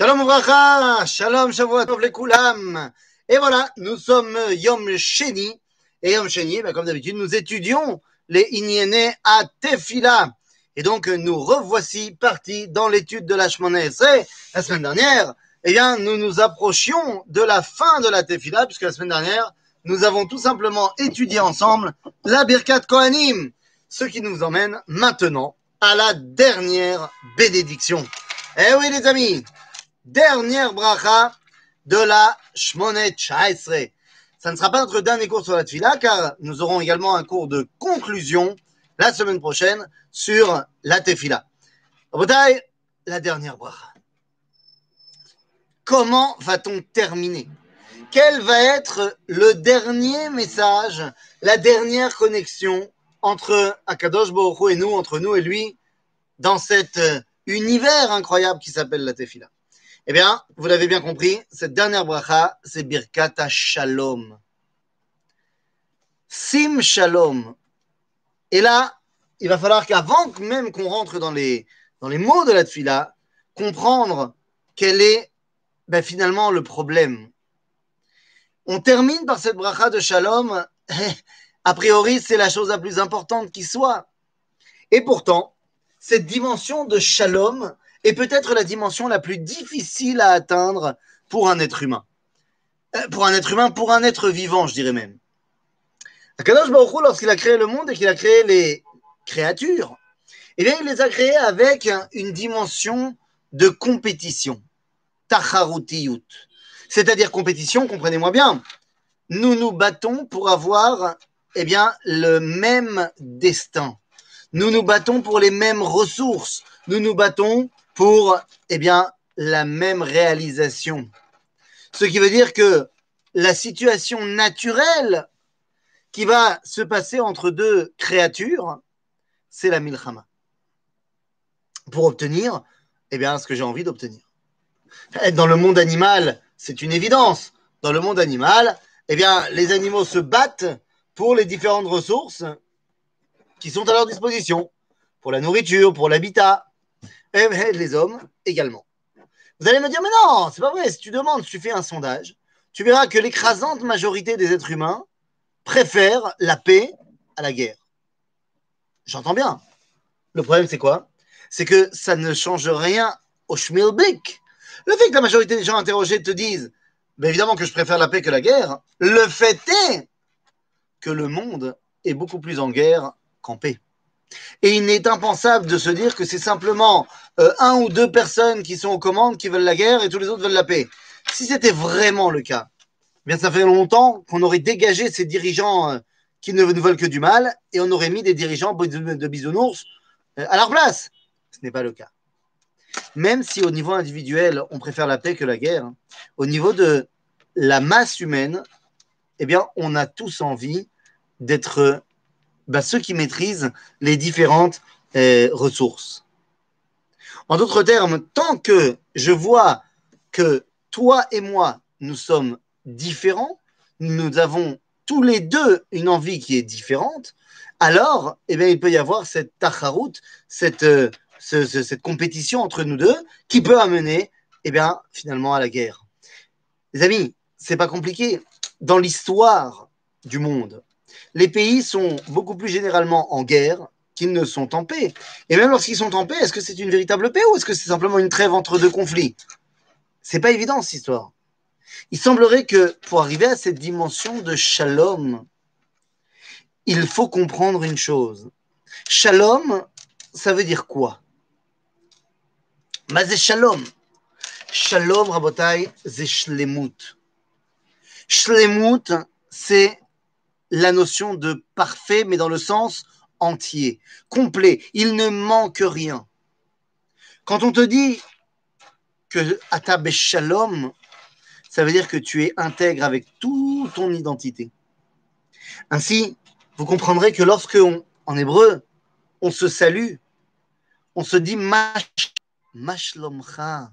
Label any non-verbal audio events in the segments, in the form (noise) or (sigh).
Shalom Uvracha, Shalom Shavuot Tov Lekulam. Et voilà, nous sommes Yom Sheni. Et Yom Sheni, ben, comme d'habitude, nous étudions les Inyene à Tefila. Et donc, nous revoici partis dans l'étude de la Shemona Esrei. La semaine dernière, eh bien, nous nous approchions de la fin de la Tefila, puisque la semaine dernière, nous avons tout simplement étudié ensemble la Birkat Kohanim. Ce qui nous emmène maintenant à la dernière bénédiction. Eh oui, les amis, dernière bracha de la Shmonet Chaesre. Ça ne sera pas notre dernier cours sur la Tfila, car nous aurons également un cours de conclusion la semaine prochaine sur la Tefila. La dernière bracha. Comment va-t-on terminer? Quel va être le dernier message, la dernière connexion entre Akadosh Baruch et nous, entre nous et lui, dans cet euh, univers incroyable qui s'appelle la Tefila? Eh bien, vous l'avez bien compris, cette dernière bracha, c'est Birkat Shalom. Sim Shalom. Et là, il va falloir qu'avant même qu'on rentre dans les, mots de la Tefila, comprendre quel est ben, finalement le problème. On termine par cette bracha de Shalom. (laughs) A priori, c'est la chose la plus importante qui soit. Et pourtant, cette dimension de Shalom est peut-être la dimension la plus difficile à atteindre pour un être humain. Euh, pour un être humain, pour un être vivant, je dirais même. Akadosh Baruch lorsqu'il a créé le monde et qu'il a créé les créatures, eh bien, il les a créées avec une dimension de compétition. Tacharutiyut. C'est-à-dire compétition, comprenez-moi bien. Nous nous battons pour avoir eh bien, le même destin. Nous nous battons pour les mêmes ressources. Nous nous battons pour, eh bien, la même réalisation. Ce qui veut dire que la situation naturelle qui va se passer entre deux créatures, c'est la milchama. Pour obtenir, eh bien, ce que j'ai envie d'obtenir. Dans le monde animal, c'est une évidence. Dans le monde animal, eh bien, les animaux se battent pour les différentes ressources qui sont à leur disposition, pour la nourriture, pour l'habitat, les hommes également. Vous allez me dire, mais non, c'est pas vrai, si tu demandes, tu fais un sondage, tu verras que l'écrasante majorité des êtres humains préfèrent la paix à la guerre. J'entends bien. Le problème, c'est quoi? C'est que ça ne change rien au schmilblick. Le fait que la majorité des gens interrogés te disent, évidemment que je préfère la paix que la guerre, le fait est que le monde est beaucoup plus en guerre qu'en paix. Et il n'est impensable de se dire que c'est simplement euh, un ou deux personnes qui sont aux commandes qui veulent la guerre et tous les autres veulent la paix. Si c'était vraiment le cas, eh bien ça fait longtemps qu'on aurait dégagé ces dirigeants euh, qui ne nous veulent que du mal et on aurait mis des dirigeants de bisounours euh, à leur place. Ce n'est pas le cas. Même si au niveau individuel, on préfère la paix que la guerre, hein, au niveau de la masse humaine, eh bien, on a tous envie d'être bah, ceux qui maîtrisent les différentes euh, ressources. En d'autres termes, tant que je vois que toi et moi, nous sommes différents, nous avons tous les deux une envie qui est différente, alors eh bien, il peut y avoir cette tacharout, cette, euh, cette compétition entre nous deux qui peut amener eh bien, finalement à la guerre. Les amis, c'est pas compliqué. Dans l'histoire du monde, les pays sont beaucoup plus généralement en guerre qu'ils ne sont en paix. Et même lorsqu'ils sont en paix, est-ce que c'est une véritable paix ou est-ce que c'est simplement une trêve entre deux conflits? C'est pas évident cette histoire. Il semblerait que pour arriver à cette dimension de shalom, il faut comprendre une chose. Shalom, ça veut dire quoi? Mais c'est shalom. Shalom, rabotai, c'est shlemut. Shlemut, c'est la notion de parfait, mais dans le sens entier, complet. Il ne manque rien. Quand on te dit que Ata Shalom, ça veut dire que tu es intègre avec toute ton identité. Ainsi, vous comprendrez que lorsque, en hébreu, on se salue, on se dit Mash, Mashlomcha.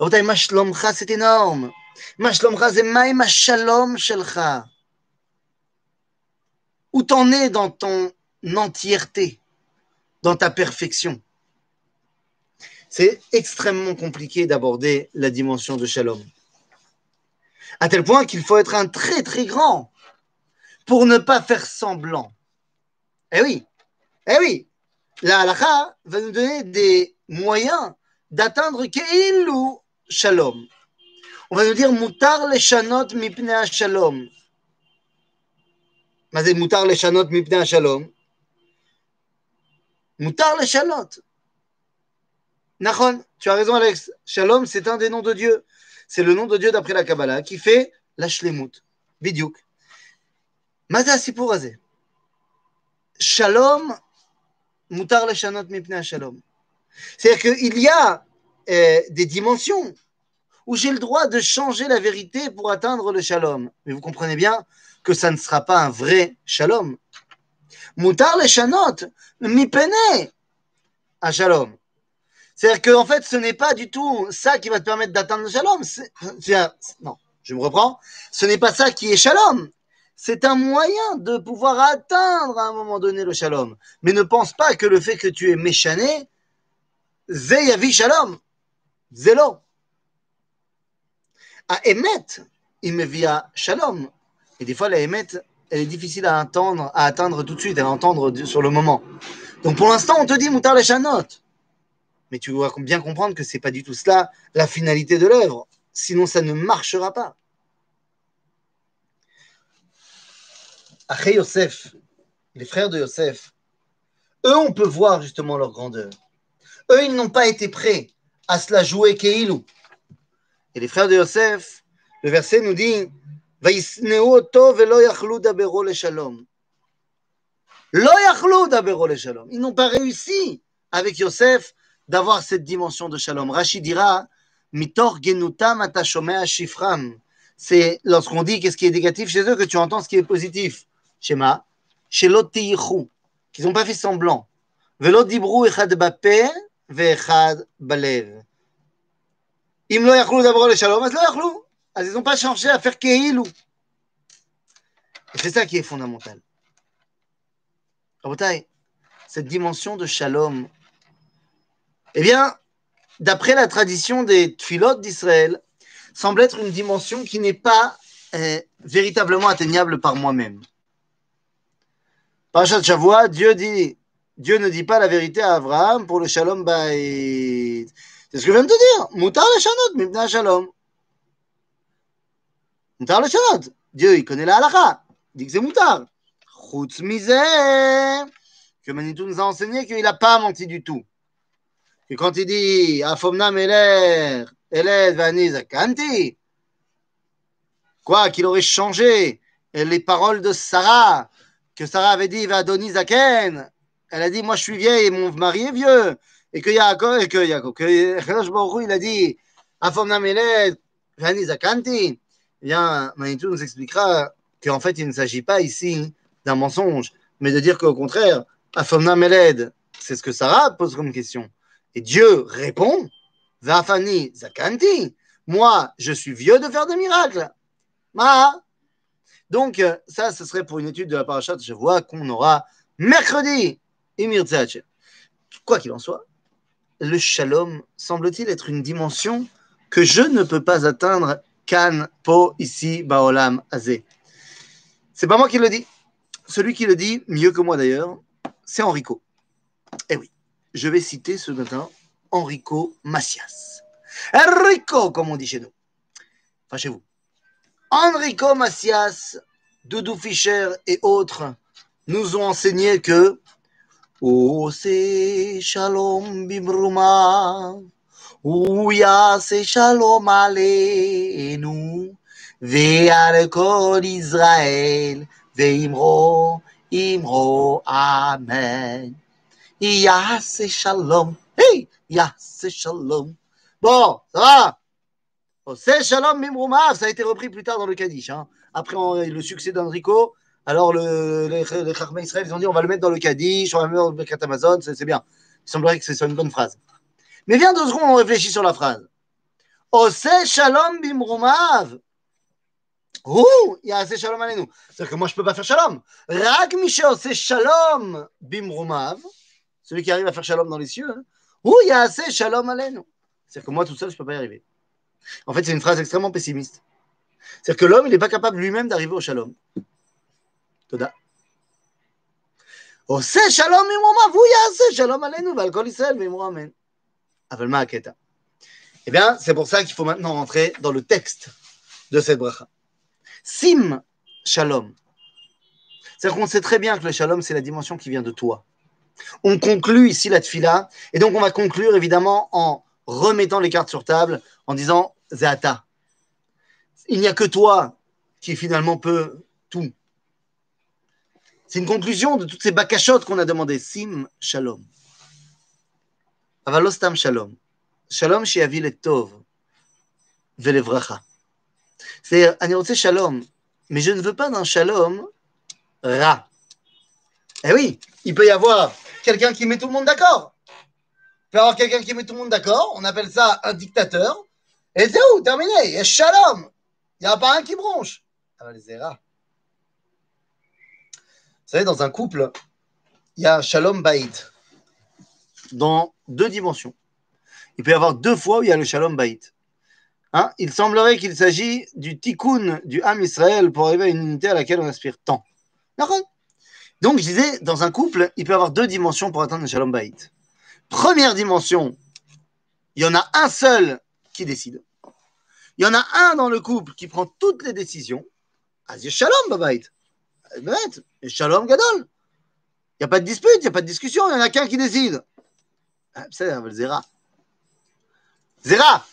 Mashlomcha, c'est énorme. Mashlomcha, c'est Maïma Shelcha où t'en es dans ton entièreté, dans ta perfection? c'est extrêmement compliqué d'aborder la dimension de shalom. À tel point qu'il faut être un très très grand pour ne pas faire semblant. Eh oui, eh oui, la halakha va nous donner des moyens d'atteindre Keilu Shalom. On va nous dire Mutar le Shanot mipne Shalom. Shanot mipne Shalom. Mutar le Shalot. Nachon, tu as raison Alex. Shalom, c'est un des noms de Dieu. C'est le nom de Dieu d'après la Kabbalah qui fait la Shlemut. Bidiouk. Maza Sipur Shalom, Mutar le Shanot mipne Shalom. C'est-à-dire qu'il y a euh, des dimensions où j'ai le droit de changer la vérité pour atteindre le shalom. Mais vous comprenez bien que ça ne sera pas un vrai shalom. Moutar le shanot, mi pene un shalom. C'est-à-dire qu'en en fait, ce n'est pas du tout ça qui va te permettre d'atteindre le shalom. Non, je me reprends. Ce n'est pas ça qui est shalom. C'est un moyen de pouvoir atteindre à un moment donné le shalom. Mais ne pense pas que le fait que tu es méchané, Zeyavi Shalom. Zélo. À Emet, il me via Shalom. Et des fois, la Emet, elle est difficile à attendre, à atteindre tout de suite, à entendre sur le moment. Donc pour l'instant, on te dit Moutar les Chanot. Mais tu dois bien comprendre que c'est pas du tout cela la finalité de l'œuvre. Sinon, ça ne marchera pas. Après Yosef, les frères de Yosef, eux, on peut voir justement leur grandeur. Eux, ils n'ont pas été prêts à se la jouer Keilou. Et les frères de Yosef, le verset nous dit Ils n'ont pas réussi avec Yosef d'avoir cette dimension de shalom. Rachid dira Mitor genutam shifram. C'est lorsqu'on dit qu'est-ce qui est négatif chez eux que tu entends ce qui est positif. Shema, qu'ils n'ont pas fait semblant. Velo dibru echad ואחד בלב. אם לא יכלו לדבר לשלום, אז לא יכלו. אז Ah, ils n'ont pas changé à faire Keilou. C'est ça qui est fondamental. Cette dimension de shalom, eh bien, d'après la tradition des tfilotes d'Israël, semble être une dimension qui n'est pas euh, véritablement atteignable par moi-même. Parashat Shavua, Dieu dit, Dieu ne dit pas la vérité à Abraham pour le shalom baït. C'est ce que je viens de te dire. Moutar le shalom. Moutar le shalom. Dieu, il connaît la halakha. Il dit que c'est moutar. Chutz. Que Manitou nous a enseigné qu'il n'a pas menti du tout. Et quand il dit Afomna Meler, Eled Vani Zakanti, quoi, qu'il aurait changé les paroles de Sarah, que Sarah avait dit Va Zaken, elle a dit, moi je suis vieille et mon mari est vieux. Et que Yaakov, et que Yaakov, que il a dit, Afomna Meled, Vani Zakanti. Eh bien, Manitou nous expliquera qu'en fait, il ne s'agit pas ici d'un mensonge, mais de dire qu'au contraire, Afomna Meled, c'est ce que Sarah pose comme question. Et Dieu répond, Vafani Zakanti. Moi, je suis vieux de faire des miracles. Ma. Donc, ça, ce serait pour une étude de la parachat. Je vois qu'on aura mercredi. Quoi qu'il en soit, le shalom semble-t-il être une dimension que je ne peux pas atteindre Kan Po ici Baolam Azé. C'est pas moi qui le dis. Celui qui le dit, mieux que moi d'ailleurs, c'est Enrico. Eh oui, je vais citer ce matin Enrico Macias. Enrico, comme on dit chez nous. Enfin, chez vous. Enrico Macias, Doudou Fischer et autres nous ont enseigné que. Oh, c'est Shalom Ouya se shalom aleinu, ve'al kol Israël, ve imro, Imro amen. Ya se shalom, hey, ya se shalom. Bon, ça va? Oh, C'est shalom mimroumav, ça a été repris plus tard dans le Kaddish. Hein. Après le succès d'Andrico alors le, les, les Israël, ils ont dit on va le mettre dans le Kaddish, on va le mettre dans le Katamazon, c'est bien. Il semblerait que ce soit une bonne phrase. Mais viens deux secondes, on réfléchit sur la phrase. Ose shalom bimrumav. Ouh, il y a assez shalom nous. C'est-à-dire que moi, je ne peux pas faire shalom. Rag ose shalom bimrumav. Celui qui arrive à faire shalom dans les cieux. Hein. Ouh, il y a assez shalom nous. C'est-à-dire que moi, tout seul, je ne peux pas y arriver. En fait, c'est une phrase extrêmement pessimiste. C'est-à-dire que l'homme, il n'est pas capable lui-même d'arriver au shalom. Toda. Ose shalom bimrumav. Ouh, il y a assez shalom nous. Valkol Israël, bimrumav. Avalma Eh bien, c'est pour ça qu'il faut maintenant rentrer dans le texte de cette bracha. Sim Shalom. C'est-à-dire qu'on sait très bien que le Shalom, c'est la dimension qui vient de toi. On conclut ici la tfila, et donc on va conclure évidemment en remettant les cartes sur table, en disant Zéata. Il n'y a que toi qui finalement peut tout. C'est une conclusion de toutes ces bacachotes qu'on a demandées. Sim Shalom. Avalostam shalom. Shalom shiavi le tov velevracha. C'est-à-dire, Anirotse shalom, mais je ne veux pas d'un shalom ra. Eh oui, il peut y avoir quelqu'un qui met tout le monde d'accord. Il peut y avoir quelqu'un qui met tout le monde d'accord, on appelle ça un dictateur. Et c'est où? Terminé. Il y a shalom. Il n'y a pas un qui bronche. Ah, Vous savez, dans un couple, il y a shalom baït dans deux dimensions. Il peut y avoir deux fois où il y a le shalom baït. Hein? Il semblerait qu'il s'agit du tikkun du Ham Israël pour arriver à une unité à laquelle on aspire tant. Donc, je disais, dans un couple, il peut y avoir deux dimensions pour atteindre le shalom baït. Première dimension, il y en a un seul qui décide. Il y en a un dans le couple qui prend toutes les décisions. Asie shalom. Shalom gadol. Il n'y a pas de dispute, il n'y a pas de discussion, il n'y en a qu'un qui décide. C'est un Zera. Zera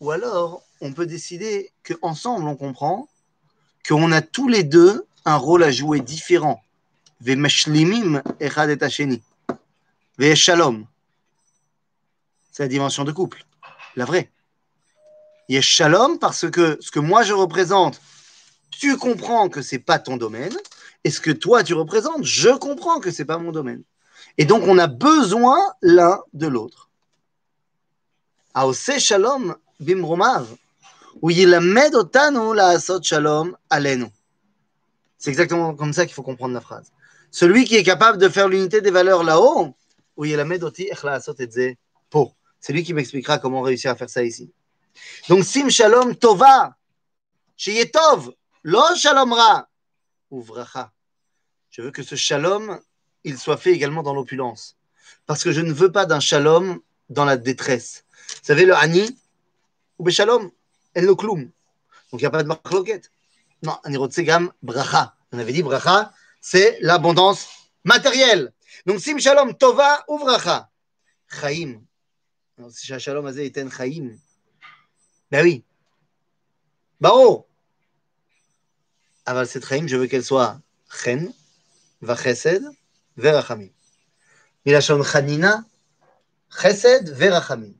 Ou alors, on peut décider qu'ensemble, on comprend qu'on a tous les deux un rôle à jouer différent. Shalom. C'est la dimension de couple, la vraie. Il y a shalom parce que ce que moi je représente, tu comprends que c'est pas ton domaine, et ce que toi tu représentes, je comprends que c'est pas mon domaine. Et donc on a besoin l'un de l'autre. Aose shalom bimromav, ou yilamed otanu la asot shalom alenu. C'est exactement comme ça qu'il faut comprendre la phrase. Celui qui est capable de faire l'unité des valeurs là-haut, ou yilamed oti ech la asot et po. C'est lui qui m'expliquera comment réussir à faire ça ici. Donc sim shalom tova, sheyetov, lo shalom ra, ouvracha. Je veux que ce shalom il soit fait également dans l'opulence. Parce que je ne veux pas d'un shalom dans la détresse. Vous savez, le ani, ou shalom, el no klum. Donc il n'y a pas de marloquette. Non, anirotsegam bracha. On avait dit bracha, c'est l'abondance matérielle. Donc sim shalom tova ou bracha. Chaim. Si shalom azé eten chaim. Ben oui. Baro. Aval cette chaim, je veux qu'elle soit chen, va chesed, verachamim. Milachon chanina, chesed, verachamim.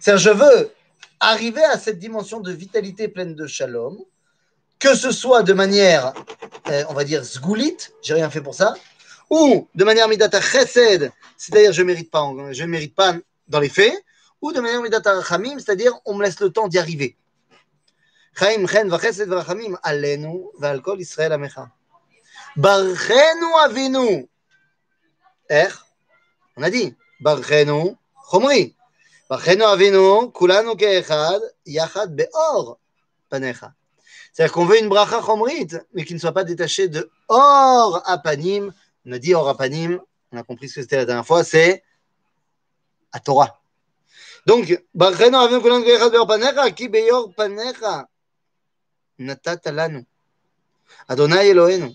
C'est-à-dire, je veux arriver à cette dimension de vitalité pleine de shalom, que ce soit de manière, euh, on va dire, zgoulite, j'ai rien fait pour ça, ou de manière midata chesed, c'est-à-dire je mérite pas, mérite pas dans les faits, ou de manière midata rachamim, c'est-à-dire on me laisse le temps d'y arriver. Chaim chen vachesed v'rachamim alenu v'al kol Israël amecha. Barrenu Avinu. Er, on a dit, Barrenu Chomri. Barrenu Avinu, Kulanu Keechad, Yachad Beor, Panecha. C'est-à-dire qu'on veut une bracha chomrite, mais qui ne soit pas détachée de Or Apanim. On a dit Or Apanim, on a compris ce que c'était la dernière fois, c'est à Torah. Donc, Barrenu Avinu, Kulanu Keechad, Beor Panecha, Ki Beor Panecha. Natat Adonai Elohenu.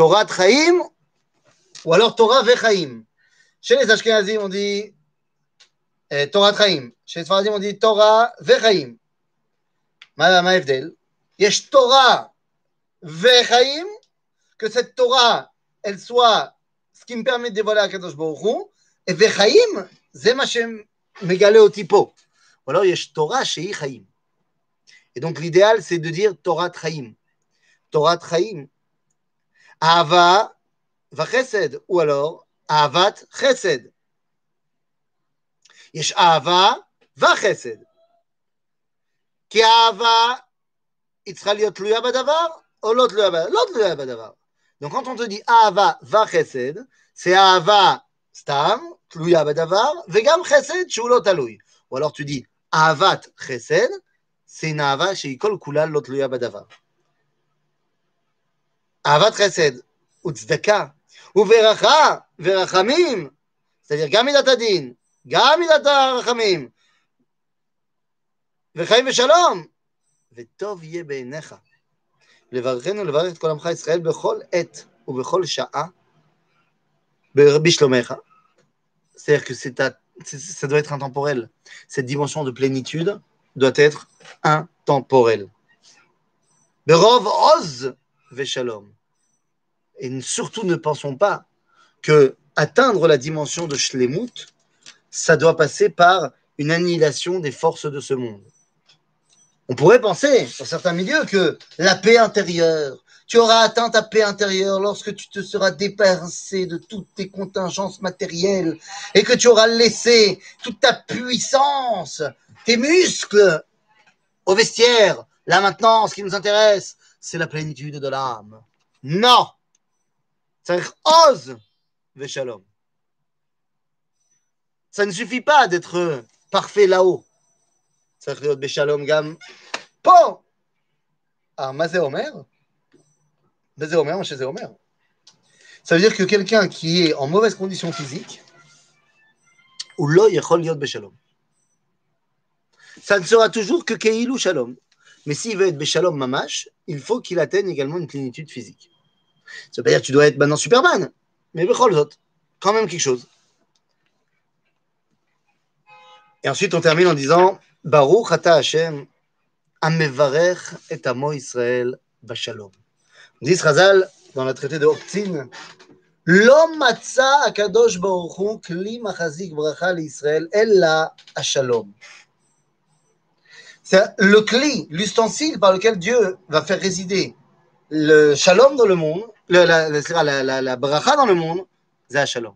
אלוהינו, תורת חיים ou alors Torah vechaim. Chez les Ashkenazim, on dit euh, Torah Chaim. Chez les Sfaradim, on dit Torah vechaim. Ma Evdel. Yesh Torah vechaim. Que cette Torah, elle soit ce qui me permet de dévoiler Baruch Et vechaim, c'est ma megale au typo. Ou alors Yesh Torah shei chaim. Et donc l'idéal, c'est de dire Torah Chaim. Torah Chaim. Ava vachesed, ou alors avat chesed. יש אהבה וחסד. כי אהבה היא צריכה להיות תלויה בדבר או לא תלויה בדבר? לא תלויה בדבר. Donc quand on te dit אהבה וחסד, c'est אהבה Stam, Tluya Badavar, Vegam Chesed, Shulo Taloui. Ou alors tu dis Avat Chesed, c'est une Ava chez Ikol Kulal Lot Tluya Badavar. Avat Chesed, Utzdaka, Uveracha, Verachamim, c'est-à-dire Gamidat Adin, Gamidat Rachamim, וחיים ושלום, וטוב יהיה בעיניך. לברכנו ולברך את כל עמך ישראל בכל עת ובכל שעה בשלומך. C'est-à-dire que c'est ça doit être intemporel. Cette dimension de plénitude doit être intemporelle. Berov oz Et surtout ne pensons pas que atteindre la dimension de shlemut, ça doit passer par une annihilation des forces de ce monde. On pourrait penser, dans certains milieux, que la paix intérieure, tu auras atteint ta paix intérieure lorsque tu te seras dépassé de toutes tes contingences matérielles et que tu auras laissé toute ta puissance, tes muscles au vestiaire. Là maintenant, ce qui nous intéresse, c'est la plénitude de l'âme. Non Ça ose Veshalom. Ça ne suffit pas d'être parfait là-haut. צריך להיות בשלום גם פה. Alors, מה זה אומר? זה אומר מה שזה אומר. Ça veut dire que quelqu'un qui est en mauvaise condition physique, ou לא יכול להיות בשלום. Ça ne sera toujours que כאילו shalom. Mais s'il veut être beshalom mamash, il faut qu'il atteigne également une plénitude physique. Ça veut pas dire que tu dois être maintenant Superman, mais bechol zot, quand même quelque chose. Et ensuite, on termine en disant Baruch ata Hashem, amevarech et amo Israël bashalom. Dit Razal dans le traité de Optin, matza akadosh baruch hu kli machazik bracha l'Israël ella shalom. C'est le cli, l'ustensile par lequel Dieu va faire résider le shalom dans le monde, la, la, bracha dans le monde, c'est shalom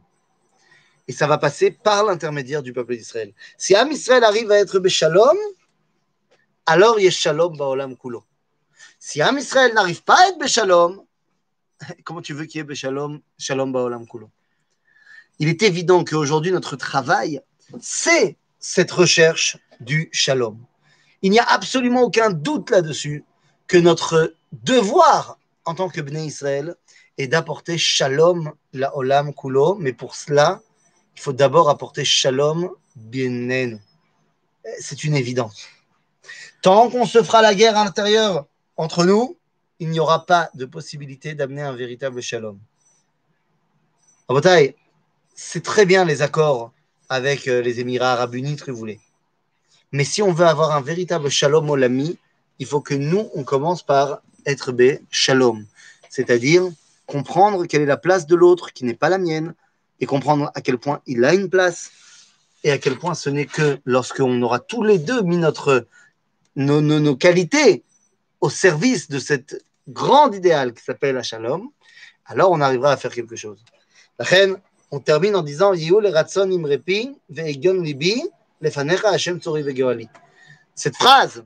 et ça va passer par l'intermédiaire du peuple d'Israël. Si Am Israël arrive à être Beshalom, alors il y a Shalom Baolam Kulo. Si Am Israël n'arrive pas à être Beshalom, (laughs) comment tu veux qu'il y ait Beshalom, Shalom Baolam Kulo? Il est évident qu'aujourd'hui, notre travail, c'est cette recherche du Shalom. Il n'y a absolument aucun doute là-dessus que notre devoir en tant que Bnei Israël est d'apporter Shalom la Olam Kulo, mais pour cela, il faut d'abord apporter shalom bien C'est une évidence. Tant qu'on se fera la guerre à l'intérieur entre nous, il n'y aura pas de possibilité d'amener un véritable shalom. Rabotai, c'est très bien les accords avec euh, les Émirats arabes unis, très voulez. Mais si on veut avoir un véritable shalom au lami, il faut que nous, on commence par être bé shalom. C'est-à-dire comprendre quelle est la place de l'autre qui n'est pas la mienne, et comprendre à quel point il a une place et à quel point ce n'est que lorsqu'on aura tous les deux mis notre, nos, nos, nos qualités au service de cet grand idéal qui s'appelle la shalom, alors on arrivera à faire quelque chose. La reine, on termine en disant le ratson imrepi libi Cette phrase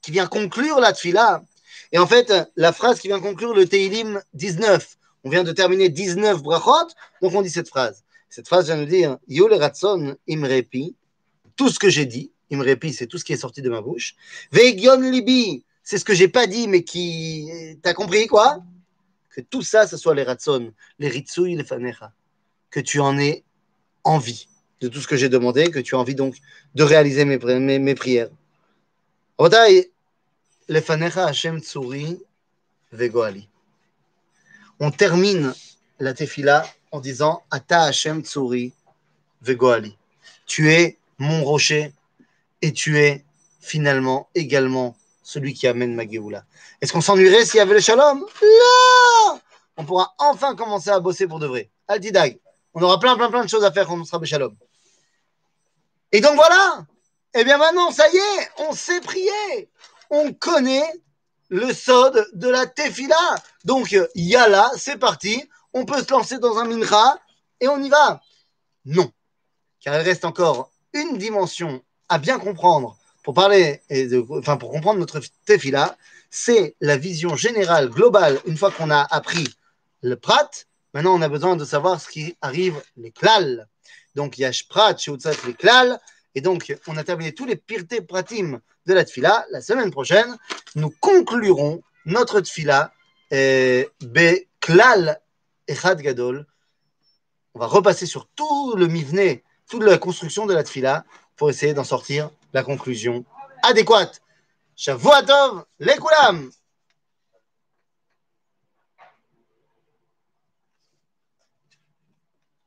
qui vient conclure la tfila, et en fait, la phrase qui vient conclure le Teilim 19, on vient de terminer 19 brachot, donc on dit cette phrase. Cette phrase vient de dire Yul Ratson Imrepi, tout ce que j'ai dit, Imrepi, c'est tout ce qui est sorti de ma bouche. Vegion Libi, c'est ce que j'ai pas dit, mais qui. T'as compris quoi? Que tout ça, ce soit les Ratson, les Ritsui, les Fanecha. Que tu en aies envie de tout ce que j'ai demandé, que tu as envie donc de réaliser mes, mes, mes prières. on termine la tefila en disant Ata Hashem Tsuri Vegoali. Tu es mon rocher et tu es finalement également celui qui amène ma Géoula. Est-ce qu'on s'ennuierait s'il y avait le shalom? On pourra enfin commencer à bosser pour de vrai. Altidag. On aura plein, plein, plein de choses à faire quand on sera shalom. Et donc voilà Et eh bien maintenant, ça y est, on sait prier. On connaît le sod de la tefila. Donc, yala, c'est parti. On peut se lancer dans un mincha et on y va. Non. Car il reste encore une dimension à bien comprendre pour parler, et enfin, pour comprendre notre tefila. C'est la vision générale, globale, une fois qu'on a appris le prat, Maintenant, on a besoin de savoir ce qui arrive, les klal. Donc, il y a shprat, les klal. Et donc, on a terminé tous les pirté pratim de la tfila. La semaine prochaine, nous conclurons notre tfila euh, be klal echad gadol. On va repasser sur tout le mivne, toute la construction de la tfila pour essayer d'en sortir la conclusion adéquate. Shavuatov, les